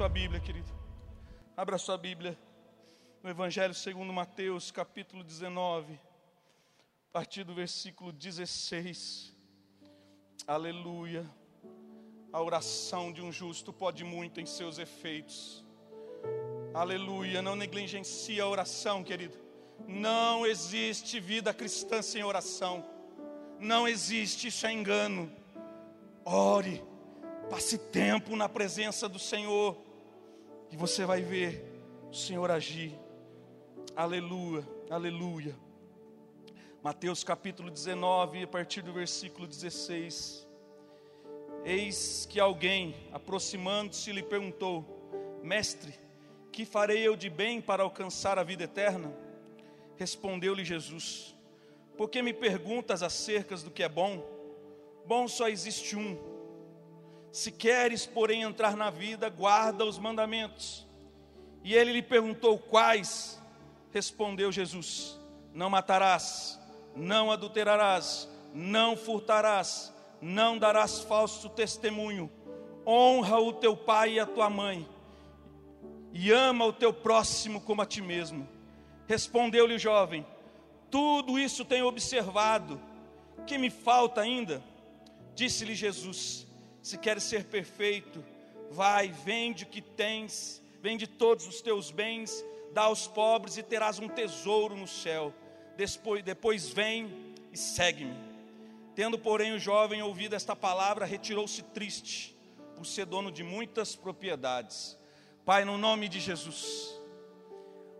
sua Bíblia, querido. Abra sua Bíblia no Evangelho segundo Mateus, capítulo 19, a partir do versículo 16. Aleluia. A oração de um justo pode muito em seus efeitos. Aleluia. Não negligencie a oração, querido. Não existe vida cristã sem oração. Não existe, isso é engano. Ore, passe tempo na presença do Senhor, e você vai ver o Senhor agir. Aleluia, aleluia. Mateus capítulo 19, a partir do versículo 16. Eis que alguém, aproximando-se, lhe perguntou: Mestre, que farei eu de bem para alcançar a vida eterna? Respondeu-lhe Jesus: Por que me perguntas acerca do que é bom? Bom só existe um. Se queres, porém, entrar na vida, guarda os mandamentos. E ele lhe perguntou: Quais? Respondeu Jesus: Não matarás, não adulterarás, não furtarás, não darás falso testemunho, honra o teu pai e a tua mãe, e ama o teu próximo como a ti mesmo. Respondeu-lhe o jovem: Tudo isso tenho observado, que me falta ainda? Disse-lhe Jesus: Se queres ser perfeito, vai, vende o que tens, vende todos os teus bens, dá aos pobres e terás um tesouro no céu. Depois, depois vem e segue-me. Tendo, porém, o jovem ouvido esta palavra, retirou-se triste, por ser dono de muitas propriedades. Pai, no nome de Jesus,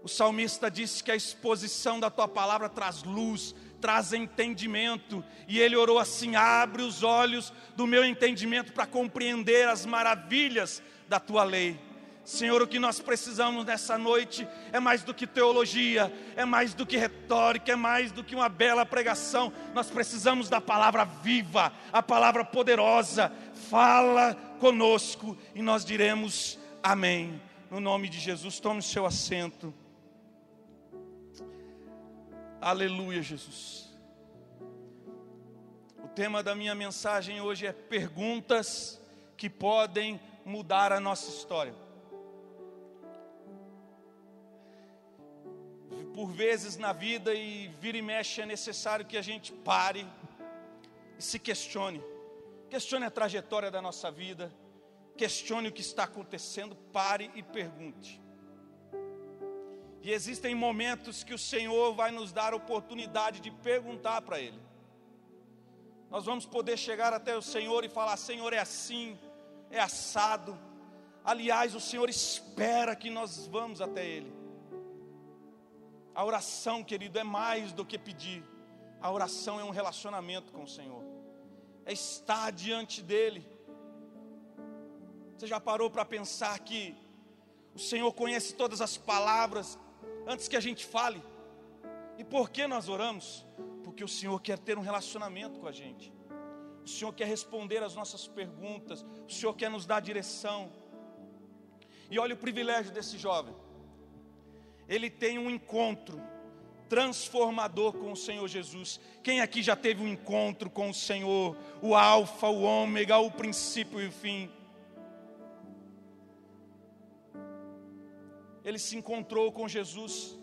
o salmista disse que a exposição da tua palavra traz luz, traz entendimento, e ele orou assim: abre os olhos do meu entendimento para compreender as maravilhas da tua lei. Senhor, o que nós precisamos nessa noite é mais do que teologia, é mais do que retórica, é mais do que uma bela pregação. Nós precisamos da palavra viva, a palavra poderosa. Fala conosco e nós diremos amém. No nome de Jesus, tome o seu assento. Aleluia, Jesus. O tema da minha mensagem hoje é perguntas que podem mudar a nossa história. Por vezes na vida e vira e mexe é necessário que a gente pare e se questione. Questione a trajetória da nossa vida, questione o que está acontecendo, pare e pergunte. E existem momentos que o Senhor vai nos dar a oportunidade de perguntar para Ele. Nós vamos poder chegar até o Senhor e falar: Senhor, é assim, é assado. Aliás, o Senhor espera que nós vamos até Ele. A oração, querido, é mais do que pedir. A oração é um relacionamento com o Senhor, é estar diante dEle. Você já parou para pensar que o Senhor conhece todas as palavras antes que a gente fale. E por que nós oramos? Porque o Senhor quer ter um relacionamento com a gente. O Senhor quer responder as nossas perguntas. O Senhor quer nos dar direção. E olha o privilégio desse jovem. Ele tem um encontro transformador com o Senhor Jesus. Quem aqui já teve um encontro com o Senhor, o Alfa, o Ômega, o princípio e o fim? Ele se encontrou com Jesus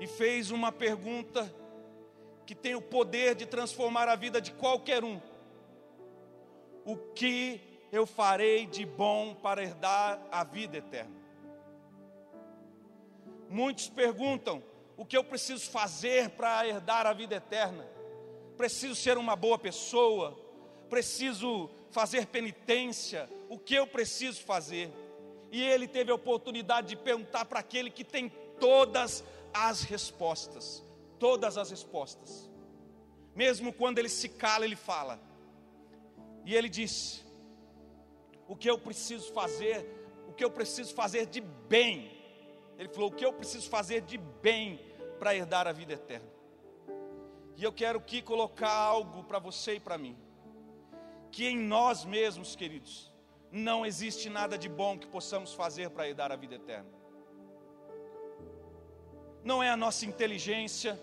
e fez uma pergunta que tem o poder de transformar a vida de qualquer um: O que eu farei de bom para herdar a vida eterna? Muitos perguntam: o que eu preciso fazer para herdar a vida eterna? Preciso ser uma boa pessoa? Preciso fazer penitência? O que eu preciso fazer? E ele teve a oportunidade de perguntar para aquele que tem todas as respostas. Todas as respostas. Mesmo quando ele se cala, ele fala. E ele disse: O que eu preciso fazer, o que eu preciso fazer de bem. Ele falou: O que eu preciso fazer de bem para herdar a vida eterna. E eu quero aqui colocar algo para você e para mim. Que em nós mesmos, queridos, não existe nada de bom que possamos fazer para dar a vida eterna. Não é a nossa inteligência,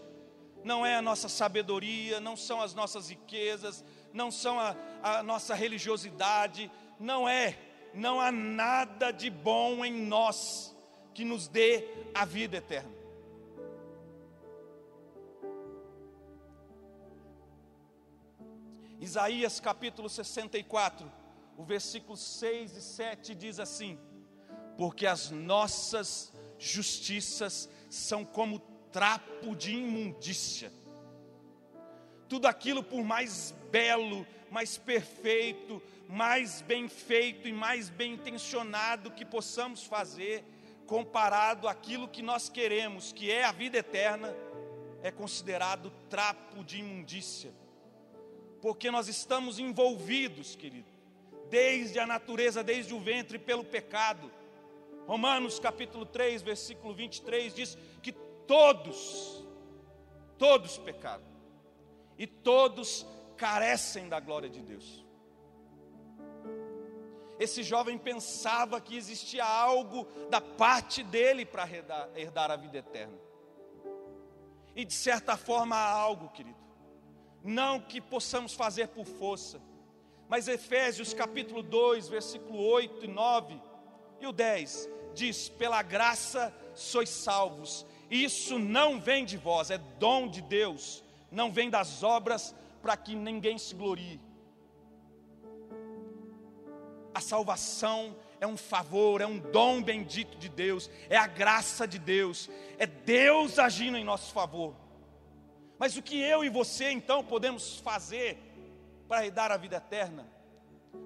não é a nossa sabedoria, não são as nossas riquezas, não são a, a nossa religiosidade, não é, não há nada de bom em nós que nos dê a vida eterna. Isaías capítulo 64, o versículo 6 e 7 diz assim: Porque as nossas justiças são como trapo de imundícia, tudo aquilo por mais belo, mais perfeito, mais bem feito e mais bem intencionado que possamos fazer, comparado àquilo que nós queremos, que é a vida eterna, é considerado trapo de imundícia, porque nós estamos envolvidos, querido, desde a natureza, desde o ventre, pelo pecado. Romanos capítulo 3, versículo 23 diz que todos, todos pecaram, e todos carecem da glória de Deus. Esse jovem pensava que existia algo da parte dele para herdar, herdar a vida eterna. E de certa forma há algo, querido. Não que possamos fazer por força, mas Efésios capítulo 2, versículo 8 e 9 e o 10 diz: Pela graça sois salvos. Isso não vem de vós, é dom de Deus, não vem das obras para que ninguém se glorie. A salvação é um favor, é um dom bendito de Deus, é a graça de Deus, é Deus agindo em nosso favor. Mas o que eu e você então podemos fazer para dar a vida eterna?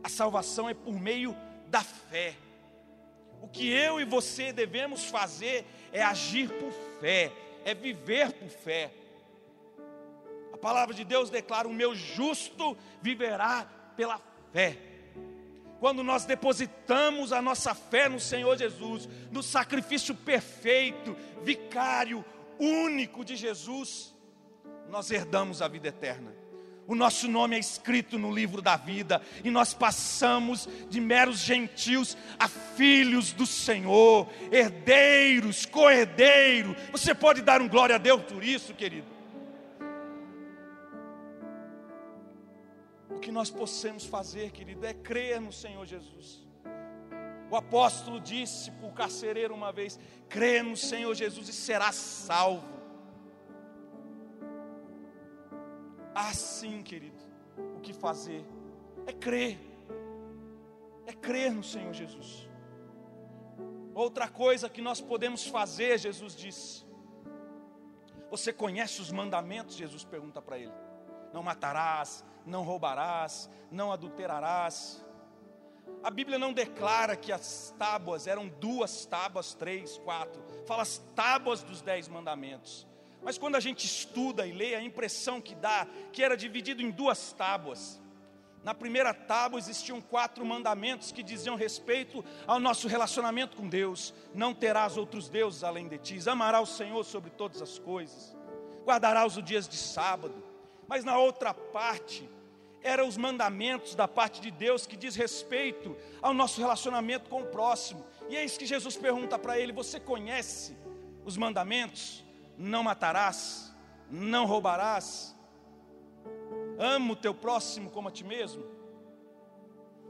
A salvação é por meio da fé. O que eu e você devemos fazer é agir por fé, é viver por fé. A palavra de Deus declara: o meu justo viverá pela fé quando nós depositamos a nossa fé no Senhor Jesus, no sacrifício perfeito, vicário, único de Jesus, nós herdamos a vida eterna. O nosso nome é escrito no livro da vida, e nós passamos de meros gentios a filhos do Senhor, herdeiros, co-herdeiro. Você pode dar um glória a Deus por isso, querido? que nós possamos fazer, querido, é crer no Senhor Jesus. O apóstolo disse para o carcereiro uma vez: crê no Senhor Jesus e será salvo. Assim, querido, o que fazer é crer, é crer no Senhor Jesus. Outra coisa que nós podemos fazer, Jesus disse. Você conhece os mandamentos? Jesus pergunta para ele: Não matarás, não roubarás, não adulterarás. A Bíblia não declara que as tábuas eram duas tábuas, três, quatro. Fala as tábuas dos dez mandamentos. Mas quando a gente estuda e lê, a impressão que dá que era dividido em duas tábuas. Na primeira tábua existiam quatro mandamentos que diziam respeito ao nosso relacionamento com Deus. Não terás outros deuses além de ti. Amarás o Senhor sobre todas as coisas. Guardarás os dias de sábado. Mas na outra parte eram os mandamentos da parte de Deus que diz respeito ao nosso relacionamento com o próximo. E é isso que Jesus pergunta para ele: Você conhece os mandamentos? Não matarás, não roubarás, ama o teu próximo como a ti mesmo.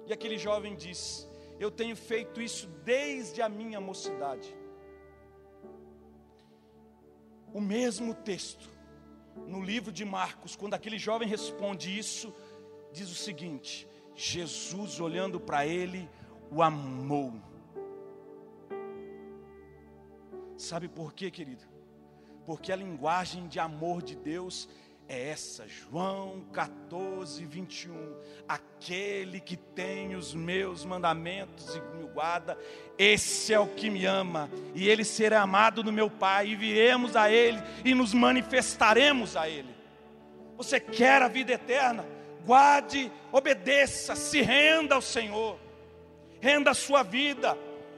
E aquele jovem diz: Eu tenho feito isso desde a minha mocidade. O mesmo texto, no livro de Marcos, quando aquele jovem responde isso, diz o seguinte: Jesus olhando para ele, o amou. Sabe por quê, querido? Porque a linguagem de amor de Deus é essa, João 14, 21. Aquele que tem os meus mandamentos e me guarda, esse é o que me ama, e ele será amado do meu Pai, e viremos a ele e nos manifestaremos a ele. Você quer a vida eterna? guarde, obedeça, se renda ao Senhor, renda a sua vida,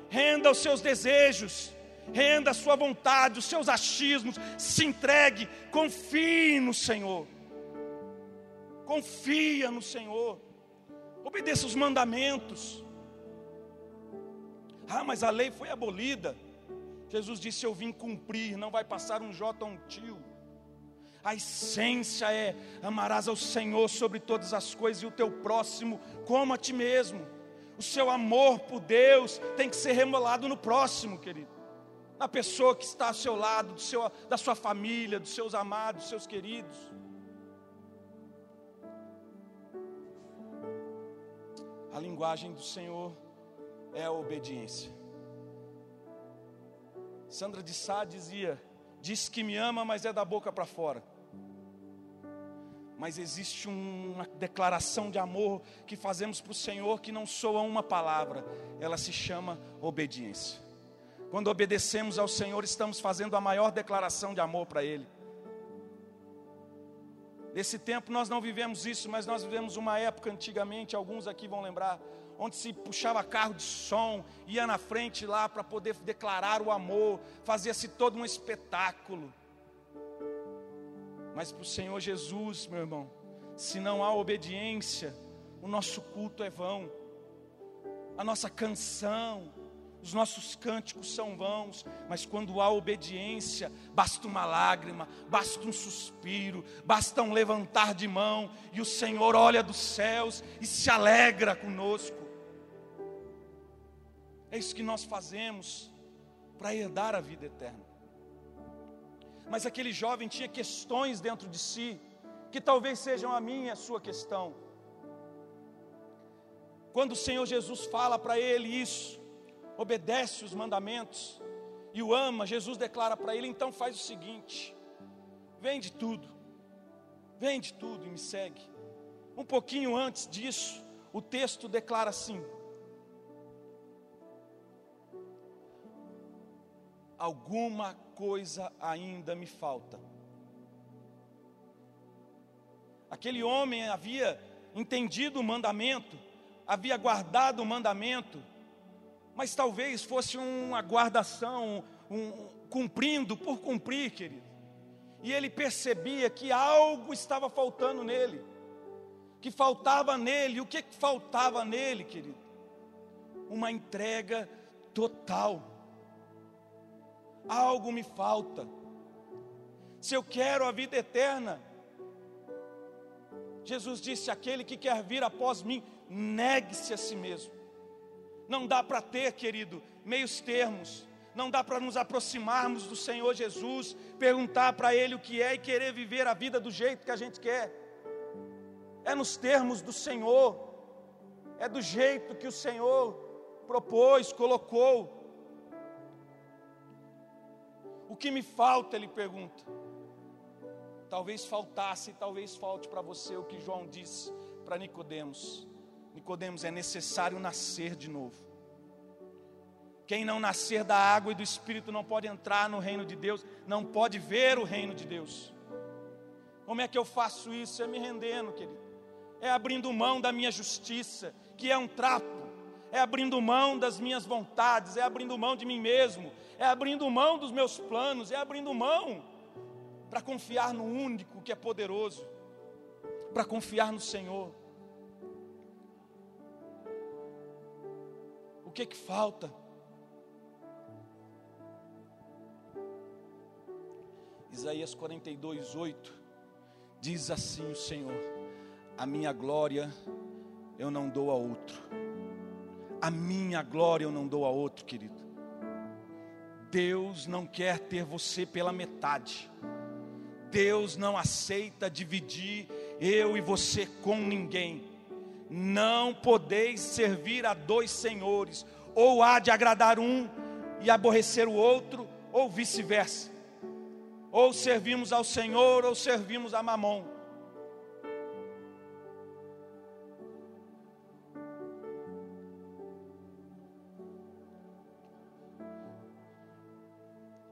renda os seus desejos, renda a sua vontade, os seus achismos, se entregue, confie no Senhor, confia no Senhor, obedeça os mandamentos. Ah, mas a lei foi abolida. Jesus disse: Eu vim cumprir, não vai passar um J a um tio. A essência é: amarás ao Senhor sobre todas as coisas e o teu próximo como a ti mesmo. O seu amor por Deus tem que ser remolado no próximo, querido. Na pessoa que está ao seu lado, do seu, da sua família, dos seus amados, dos seus queridos. A linguagem do Senhor é a obediência. Sandra de Sá dizia: diz que me ama, mas é da boca para fora mas existe uma declaração de amor que fazemos para o Senhor que não soa uma palavra, ela se chama obediência. Quando obedecemos ao Senhor, estamos fazendo a maior declaração de amor para Ele. Nesse tempo nós não vivemos isso, mas nós vivemos uma época antigamente, alguns aqui vão lembrar, onde se puxava carro de som, ia na frente lá para poder declarar o amor, fazia-se todo um espetáculo. Mas para o Senhor Jesus, meu irmão, se não há obediência, o nosso culto é vão, a nossa canção, os nossos cânticos são vãos, mas quando há obediência, basta uma lágrima, basta um suspiro, basta um levantar de mão, e o Senhor olha dos céus e se alegra conosco. É isso que nós fazemos para herdar a vida eterna. Mas aquele jovem tinha questões dentro de si, que talvez sejam a minha e a sua questão. Quando o Senhor Jesus fala para ele isso, obedece os mandamentos e o ama, Jesus declara para ele: então faz o seguinte, vende tudo, vende tudo e me segue. Um pouquinho antes disso, o texto declara assim: alguma coisa ainda me falta. Aquele homem havia entendido o mandamento, havia guardado o mandamento, mas talvez fosse uma guardação, um, cumprindo por cumprir, querido. E ele percebia que algo estava faltando nele, que faltava nele, o que faltava nele, querido? Uma entrega total algo me falta. Se eu quero a vida eterna, Jesus disse: aquele que quer vir após mim, negue-se a si mesmo. Não dá para ter, querido, meios termos. Não dá para nos aproximarmos do Senhor Jesus, perguntar para Ele o que é e querer viver a vida do jeito que a gente quer. É nos termos do Senhor, é do jeito que o Senhor propôs, colocou. O que me falta? Ele pergunta. Talvez faltasse, talvez falte para você o que João disse para Nicodemos. Nicodemos é necessário nascer de novo. Quem não nascer da água e do Espírito não pode entrar no reino de Deus, não pode ver o reino de Deus. Como é que eu faço isso? É me rendendo, querido. É abrindo mão da minha justiça, que é um trapo é abrindo mão das minhas vontades, é abrindo mão de mim mesmo, é abrindo mão dos meus planos, é abrindo mão para confiar no único que é poderoso, para confiar no Senhor. O que que falta? Isaías 42, 8 diz assim o Senhor: A minha glória eu não dou a outro a minha glória eu não dou a outro, querido. Deus não quer ter você pela metade. Deus não aceita dividir eu e você com ninguém. Não podeis servir a dois senhores, ou há de agradar um e aborrecer o outro, ou vice-versa. Ou servimos ao Senhor, ou servimos a Mamon.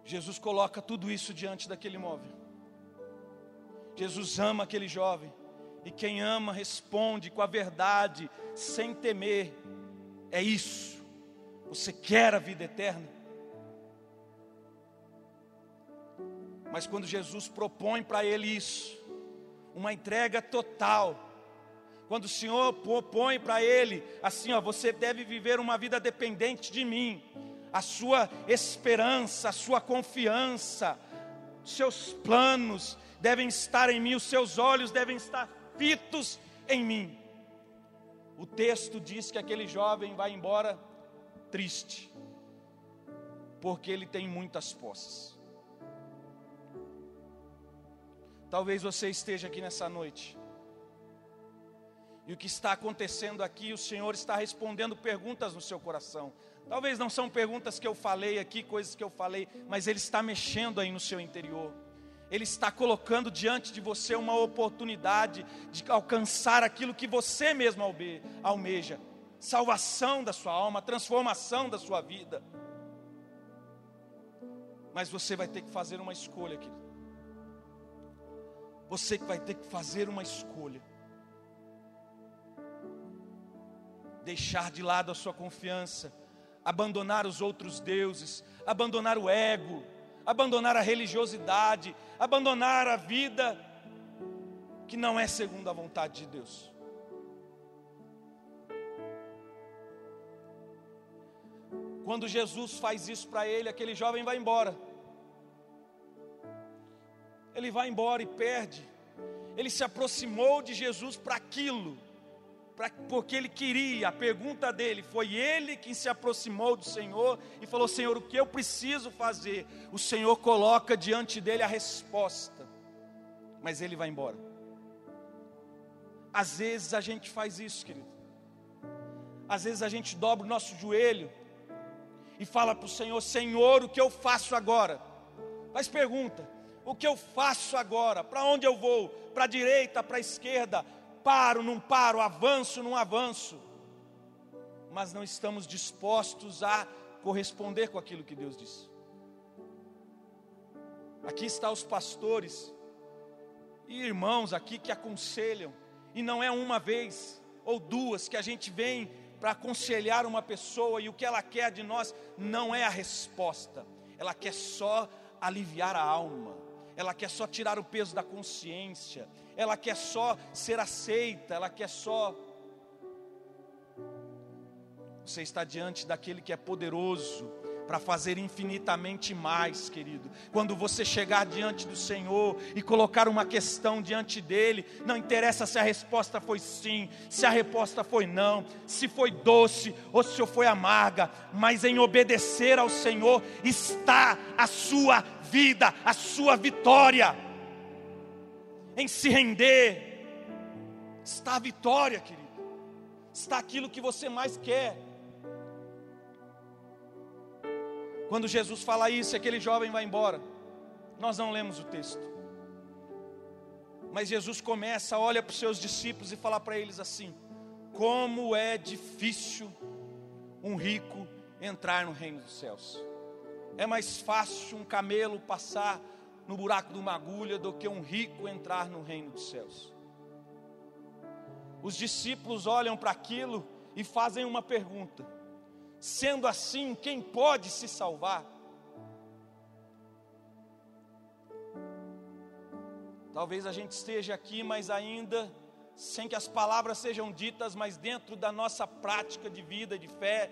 Jesus coloca tudo isso diante daquele móvel. Jesus ama aquele jovem. E quem ama responde com a verdade, sem temer. É isso. Você quer a vida eterna? Mas quando Jesus propõe para ele isso, uma entrega total, quando o Senhor propõe para ele, assim, ó, você deve viver uma vida dependente de mim, a sua esperança, a sua confiança, seus planos devem estar em mim, os seus olhos devem estar fitos em mim. O texto diz que aquele jovem vai embora triste, porque ele tem muitas posses. Talvez você esteja aqui nessa noite, e o que está acontecendo aqui, o Senhor está respondendo perguntas no seu coração. Talvez não são perguntas que eu falei aqui, coisas que eu falei, mas Ele está mexendo aí no seu interior. Ele está colocando diante de você uma oportunidade de alcançar aquilo que você mesmo almeja: salvação da sua alma, transformação da sua vida. Mas você vai ter que fazer uma escolha, querido. Você que vai ter que fazer uma escolha. Deixar de lado a sua confiança, abandonar os outros deuses, abandonar o ego, abandonar a religiosidade, abandonar a vida que não é segundo a vontade de Deus. Quando Jesus faz isso para ele, aquele jovem vai embora. Ele vai embora e perde. Ele se aproximou de Jesus para aquilo pra, porque ele queria, a pergunta dele foi ele que se aproximou do Senhor e falou: Senhor, o que eu preciso fazer? O Senhor coloca diante dele a resposta, mas ele vai embora. Às vezes a gente faz isso, querido. Às vezes a gente dobra o nosso joelho e fala para o Senhor: Senhor, o que eu faço agora? Faz pergunta: o que eu faço agora? Para onde eu vou? Para a direita, para a esquerda? Paro, não paro, avanço, não avanço. Mas não estamos dispostos a corresponder com aquilo que Deus disse. Aqui estão os pastores e irmãos aqui que aconselham, e não é uma vez ou duas que a gente vem para aconselhar uma pessoa e o que ela quer de nós não é a resposta, ela quer só aliviar a alma, ela quer só tirar o peso da consciência, ela quer só ser aceita, ela quer só. Você está diante daquele que é poderoso para fazer infinitamente mais, querido. Quando você chegar diante do Senhor e colocar uma questão diante dele, não interessa se a resposta foi sim, se a resposta foi não, se foi doce ou se foi amarga, mas em obedecer ao Senhor está a sua vida, a sua vitória em se render, está a vitória, querido, está aquilo que você mais quer. Quando Jesus fala isso, aquele jovem vai embora. Nós não lemos o texto. Mas Jesus começa, olha para os seus discípulos e fala para eles assim: Como é difícil um rico entrar no reino dos céus. É mais fácil um camelo passar no buraco de uma agulha do que um rico entrar no reino dos céus. Os discípulos olham para aquilo e fazem uma pergunta: sendo assim, quem pode se salvar? Talvez a gente esteja aqui, mas ainda sem que as palavras sejam ditas, mas dentro da nossa prática de vida, de fé,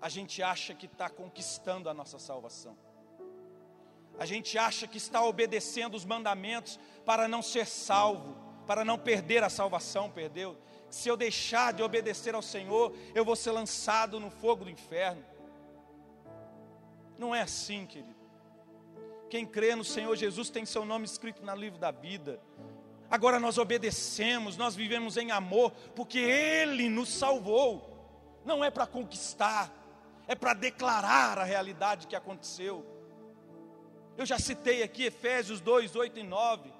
a gente acha que está conquistando a nossa salvação. A gente acha que está obedecendo os mandamentos para não ser salvo, para não perder a salvação, perdeu. Se eu deixar de obedecer ao Senhor, eu vou ser lançado no fogo do inferno. Não é assim, querido. Quem crê no Senhor Jesus tem seu nome escrito no livro da vida. Agora nós obedecemos, nós vivemos em amor, porque Ele nos salvou. Não é para conquistar, é para declarar a realidade que aconteceu. Eu já citei aqui Efésios 2, 8 e 9.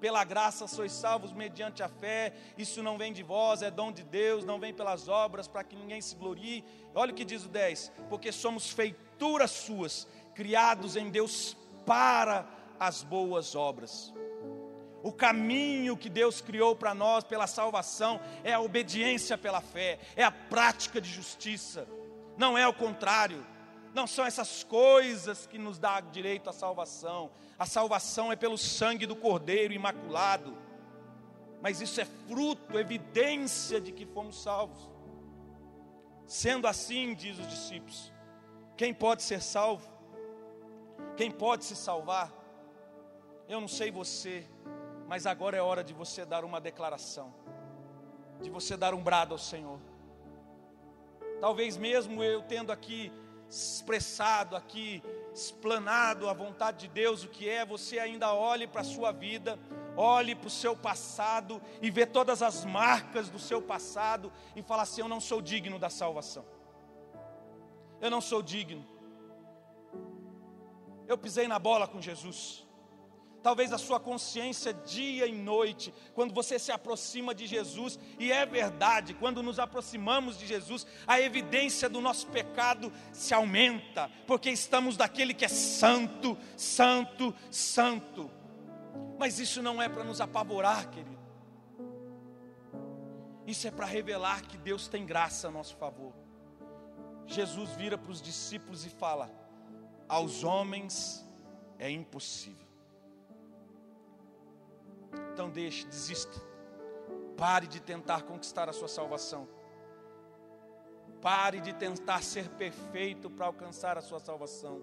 Pela graça sois salvos mediante a fé, isso não vem de vós, é dom de Deus, não vem pelas obras, para que ninguém se glorie. Olha o que diz o 10: porque somos feituras suas, criados em Deus para as boas obras. O caminho que Deus criou para nós pela salvação é a obediência pela fé, é a prática de justiça, não é o contrário não são essas coisas que nos dá direito à salvação. A salvação é pelo sangue do Cordeiro imaculado. Mas isso é fruto, evidência de que fomos salvos. Sendo assim, diz os discípulos, quem pode ser salvo? Quem pode se salvar? Eu não sei você, mas agora é hora de você dar uma declaração. de você dar um brado ao Senhor. Talvez mesmo eu tendo aqui expressado, aqui explanado a vontade de Deus, o que é, você ainda olhe para a sua vida, olhe para o seu passado e vê todas as marcas do seu passado e fala assim: Eu não sou digno da salvação, eu não sou digno, eu pisei na bola com Jesus talvez a sua consciência dia e noite, quando você se aproxima de Jesus, e é verdade, quando nos aproximamos de Jesus, a evidência do nosso pecado se aumenta, porque estamos daquele que é santo, santo, santo. Mas isso não é para nos apavorar, querido. Isso é para revelar que Deus tem graça a nosso favor. Jesus vira para os discípulos e fala: aos homens é impossível então deixe, desista. Pare de tentar conquistar a sua salvação. Pare de tentar ser perfeito para alcançar a sua salvação.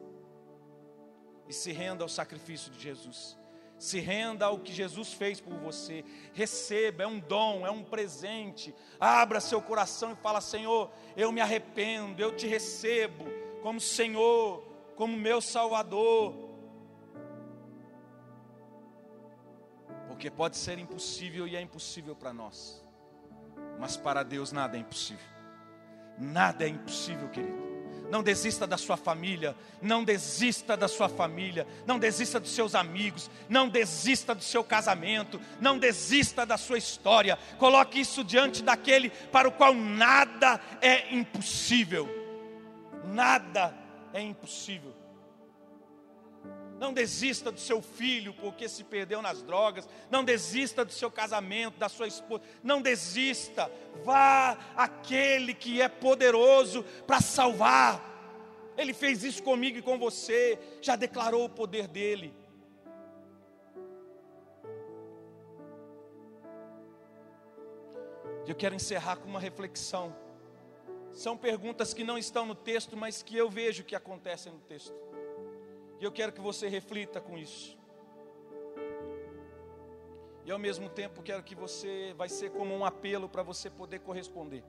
E se renda ao sacrifício de Jesus. Se renda ao que Jesus fez por você. Receba, é um dom, é um presente. Abra seu coração e fala: Senhor, eu me arrependo, eu te recebo como Senhor, como meu Salvador. Porque pode ser impossível e é impossível para nós, mas para Deus nada é impossível. Nada é impossível, querido. Não desista da sua família, não desista da sua família, não desista dos seus amigos, não desista do seu casamento, não desista da sua história. Coloque isso diante daquele para o qual nada é impossível. Nada é impossível. Não desista do seu filho porque se perdeu nas drogas. Não desista do seu casamento, da sua esposa. Não desista. Vá aquele que é poderoso para salvar. Ele fez isso comigo e com você. Já declarou o poder dele. Eu quero encerrar com uma reflexão. São perguntas que não estão no texto, mas que eu vejo que acontecem no texto. E eu quero que você reflita com isso. E ao mesmo tempo quero que você vai ser como um apelo para você poder corresponder.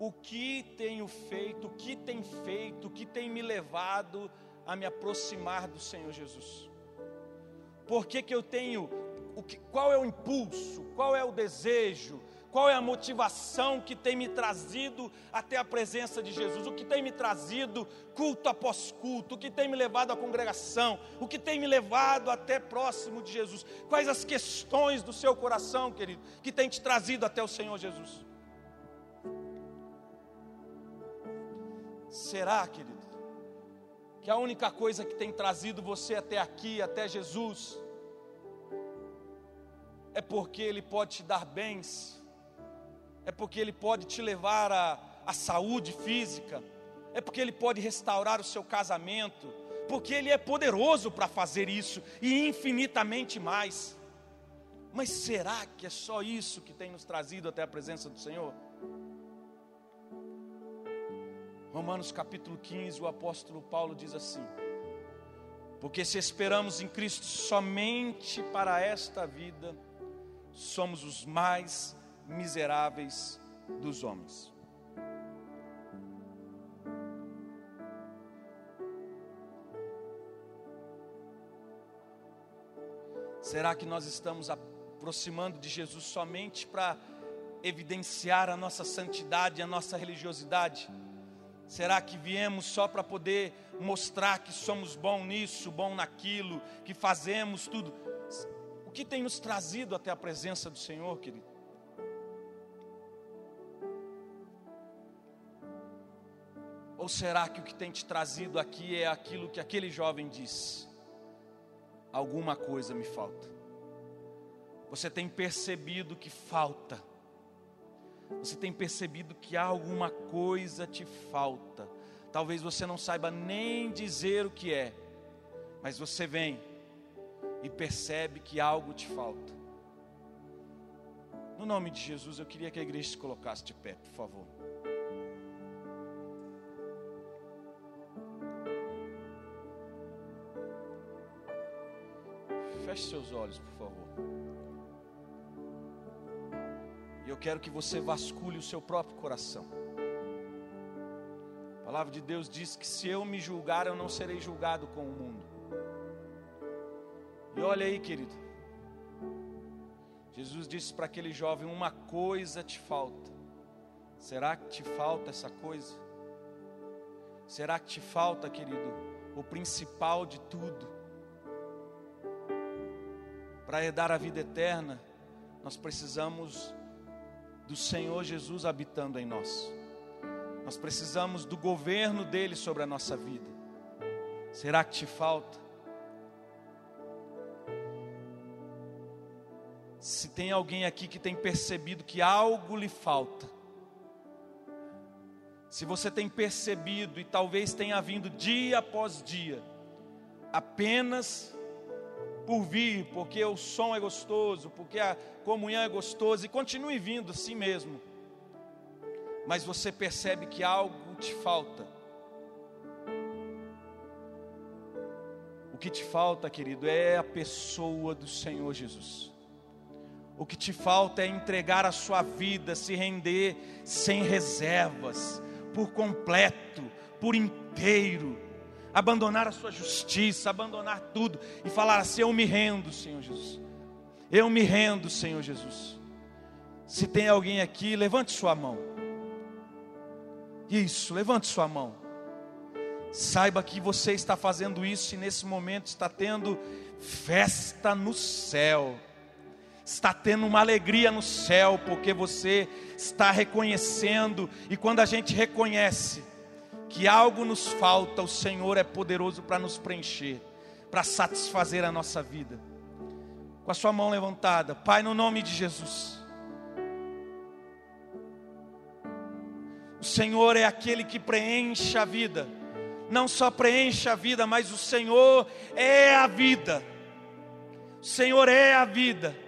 O que tenho feito, o que tem feito, o que tem me levado a me aproximar do Senhor Jesus? Por que, que eu tenho, o que, qual é o impulso, qual é o desejo, qual é a motivação que tem me trazido até a presença de Jesus? O que tem me trazido culto após culto? O que tem me levado à congregação? O que tem me levado até próximo de Jesus? Quais as questões do seu coração, querido, que tem te trazido até o Senhor Jesus? Será, querido, que a única coisa que tem trazido você até aqui, até Jesus, é porque Ele pode te dar bens? É porque Ele pode te levar à, saúde física, é porque Ele pode restaurar o seu casamento, porque Ele é poderoso para fazer isso e infinitamente mais. Mas será que é só isso que tem nos trazido até a presença do Senhor? Romanos capítulo 15, o apóstolo Paulo diz assim: Porque se esperamos em Cristo somente para esta vida, somos os mais miseráveis dos homens. Será que nós estamos aproximando de Jesus somente para evidenciar a nossa santidade, a nossa religiosidade? Será que viemos só para poder mostrar que somos bom nisso, bom naquilo, que fazemos tudo? O que tem nos trazido até a presença do Senhor, querido? Ou será que o que tem te trazido aqui é aquilo que aquele jovem disse? Alguma coisa me falta. Você tem percebido que falta. Você tem percebido que alguma coisa te falta. Talvez você não saiba nem dizer o que é, mas você vem e percebe que algo te falta. No nome de Jesus, eu queria que a igreja se colocasse de pé, por favor. Feche seus olhos, por favor. E eu quero que você vasculhe o seu próprio coração. A palavra de Deus diz que se eu me julgar, eu não serei julgado com o mundo. E olha aí, querido. Jesus disse para aquele jovem: Uma coisa te falta. Será que te falta essa coisa? Será que te falta, querido, o principal de tudo? Para herdar a vida eterna, nós precisamos do Senhor Jesus habitando em nós. Nós precisamos do governo dele sobre a nossa vida. Será que te falta? Se tem alguém aqui que tem percebido que algo lhe falta, se você tem percebido e talvez tenha vindo dia após dia, apenas por vir, porque o som é gostoso, porque a comunhão é gostosa, e continue vindo assim mesmo. Mas você percebe que algo te falta. O que te falta, querido, é a pessoa do Senhor Jesus. O que te falta é entregar a sua vida, se render sem reservas, por completo, por inteiro abandonar a sua justiça, abandonar tudo e falar assim: Eu me rendo, Senhor Jesus. Eu me rendo, Senhor Jesus. Se tem alguém aqui, levante sua mão. Isso, levante sua mão. Saiba que você está fazendo isso e nesse momento está tendo festa no céu. Está tendo uma alegria no céu, porque você está reconhecendo, e quando a gente reconhece, que algo nos falta, o Senhor é poderoso para nos preencher, para satisfazer a nossa vida. Com a sua mão levantada, Pai, no nome de Jesus. O Senhor é aquele que preenche a vida, não só preenche a vida, mas o Senhor é a vida. O Senhor é a vida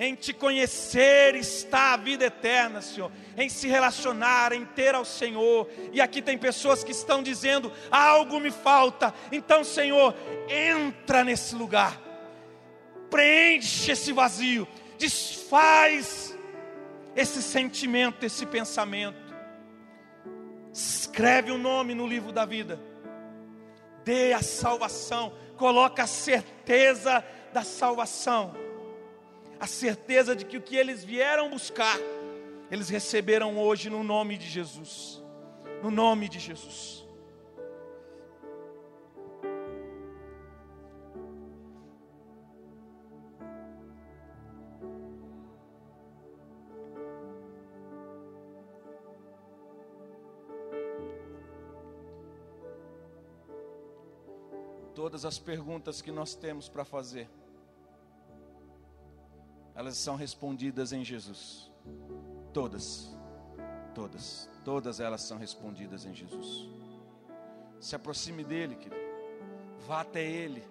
em te conhecer está a vida eterna, Senhor, em se relacionar, em ter ao Senhor. E aqui tem pessoas que estão dizendo: algo me falta. Então, Senhor, entra nesse lugar, preenche esse vazio, desfaz esse sentimento, esse pensamento. Escreve o nome no livro da vida. Dê a salvação, coloca a certeza da salvação a certeza de que o que eles vieram buscar, eles receberam hoje no nome de Jesus. No nome de Jesus. Todas as perguntas que nós temos para fazer elas são respondidas em Jesus. Todas, todas, todas elas são respondidas em Jesus. Se aproxime dele, querido. Vá até ele.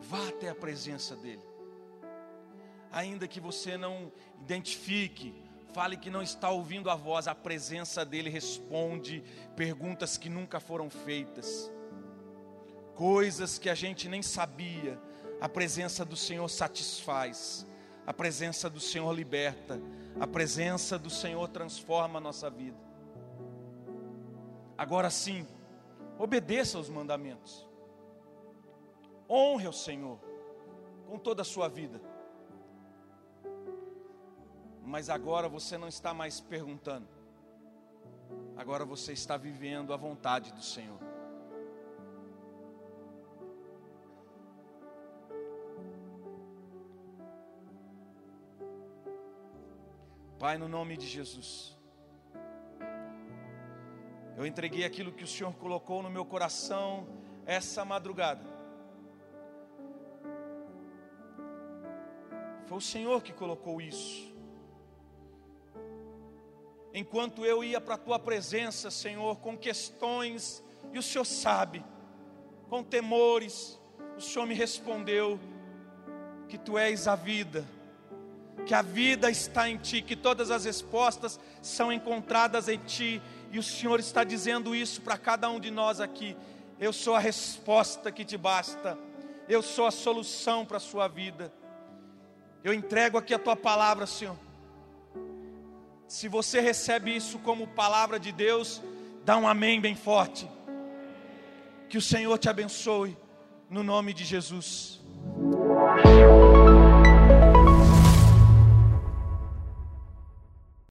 Vá até a presença dele. Ainda que você não identifique, fale que não está ouvindo a voz, a presença dele responde perguntas que nunca foram feitas, coisas que a gente nem sabia, a presença do Senhor satisfaz, a presença do Senhor liberta, a presença do Senhor transforma a nossa vida. Agora sim, obedeça aos mandamentos, honre o Senhor com toda a sua vida. Mas agora você não está mais perguntando, agora você está vivendo a vontade do Senhor. Pai, no nome de Jesus, eu entreguei aquilo que o Senhor colocou no meu coração essa madrugada. Foi o Senhor que colocou isso. Enquanto eu ia para a tua presença, Senhor, com questões, e o Senhor sabe, com temores, o Senhor me respondeu que tu és a vida que a vida está em Ti, que todas as respostas são encontradas em Ti, e o Senhor está dizendo isso para cada um de nós aqui. Eu sou a resposta que te basta, eu sou a solução para a sua vida. Eu entrego aqui a tua palavra, Senhor. Se você recebe isso como palavra de Deus, dá um amém bem forte. Que o Senhor te abençoe, no nome de Jesus.